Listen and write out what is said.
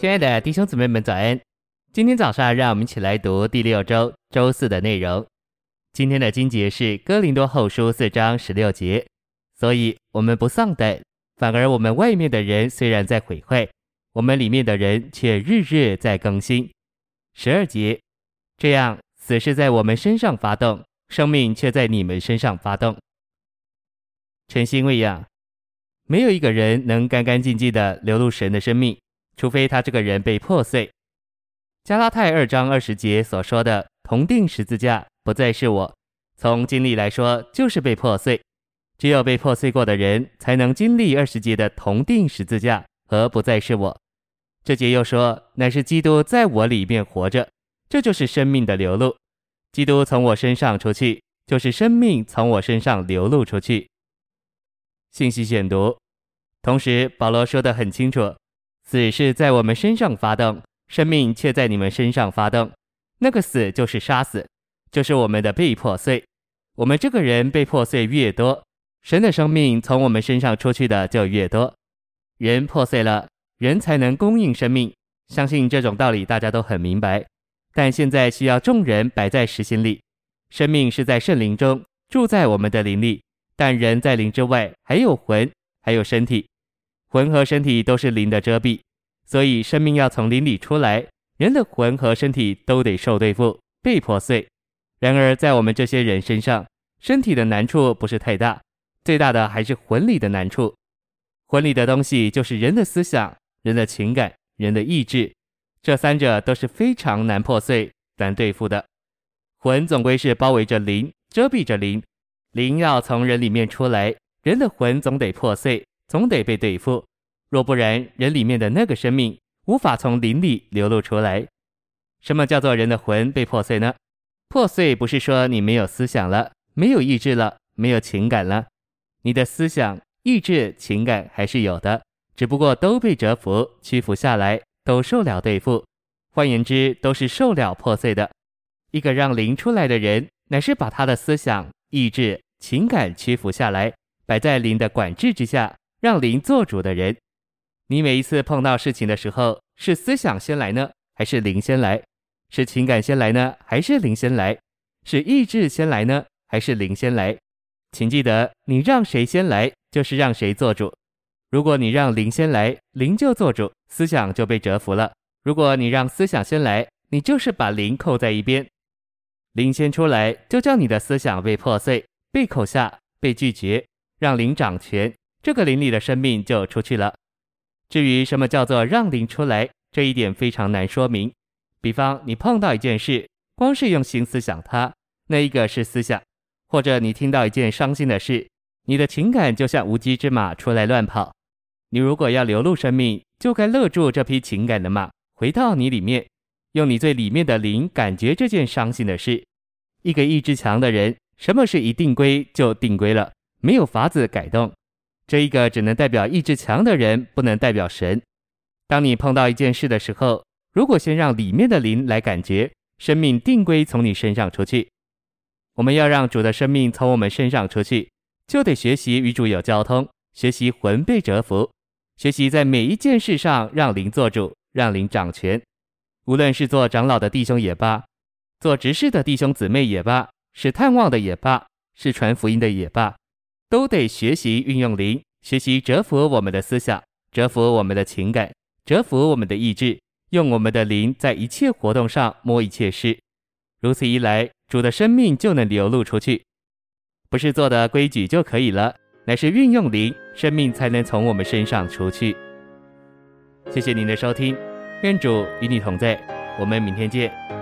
亲爱的弟兄姊妹们，早安！今天早上，让我们一起来读第六周周四的内容。今天的经节是哥林多后书四章十六节，所以我们不丧胆，反而我们外面的人虽然在毁坏，我们里面的人却日日在更新。十二节，这样死是在我们身上发动，生命却在你们身上发动。诚心喂养，没有一个人能干干净净的流露神的生命，除非他这个人被破碎。加拉太二章二十节所说的同钉十字架。不再是我，从经历来说，就是被破碎。只有被破碎过的人，才能经历二十节的同钉十字架和不再是我。这节又说，乃是基督在我里面活着，这就是生命的流露。基督从我身上出去，就是生命从我身上流露出去。信息选读，同时保罗说得很清楚，死是在我们身上发动，生命却在你们身上发动。那个死就是杀死。就是我们的被破碎，我们这个人被破碎越多，神的生命从我们身上出去的就越多。人破碎了，人才能供应生命。相信这种道理大家都很明白。但现在需要众人摆在实心里，生命是在圣灵中住在我们的灵里，但人在灵之外还有魂，还有身体，魂和身体都是灵的遮蔽，所以生命要从灵里出来，人的魂和身体都得受对付，被破碎。然而，在我们这些人身上，身体的难处不是太大，最大的还是魂里的难处。魂里的东西就是人的思想、人的情感、人的意志，这三者都是非常难破碎、难对付的。魂总归是包围着灵、遮蔽着灵，灵要从人里面出来，人的魂总得破碎，总得被对付。若不然，人里面的那个生命无法从灵里流露出来。什么叫做人的魂被破碎呢？破碎不是说你没有思想了，没有意志了，没有情感了，你的思想、意志、情感还是有的，只不过都被折服、屈服下来，都受了对付。换言之，都是受了破碎的。一个让灵出来的人，乃是把他的思想、意志、情感屈服下来，摆在灵的管制之下，让灵做主的人。你每一次碰到事情的时候，是思想先来呢，还是灵先来？是情感先来呢，还是灵先来？是意志先来呢，还是灵先来？请记得，你让谁先来，就是让谁做主。如果你让灵先来，灵就做主，思想就被折服了；如果你让思想先来，你就是把灵扣在一边。灵先出来，就叫你的思想被破碎、被扣下、被拒绝，让灵掌权，这个灵里的生命就出去了。至于什么叫做让灵出来，这一点非常难说明。比方你碰到一件事，光是用心思想它，那一个是思想；或者你听到一件伤心的事，你的情感就像无稽之马出来乱跑。你如果要流露生命，就该勒住这匹情感的马，回到你里面，用你最里面的灵感觉这件伤心的事。一个意志强的人，什么事一定归就定归了，没有法子改动。这一个只能代表意志强的人，不能代表神。当你碰到一件事的时候，如果先让里面的灵来感觉，生命定归从你身上出去。我们要让主的生命从我们身上出去，就得学习与主有交通，学习魂被折服，学习在每一件事上让灵做主，让灵掌权。无论是做长老的弟兄也罢，做执事的弟兄姊妹也罢，是探望的也罢，是传福音的也罢，都得学习运用灵，学习折服我们的思想，折服我们的情感，折服我们的意志。用我们的灵在一切活动上摸一切事，如此一来，主的生命就能流露出去。不是做的规矩就可以了，乃是运用灵，生命才能从我们身上出去。谢谢您的收听，愿主与你同在，我们明天见。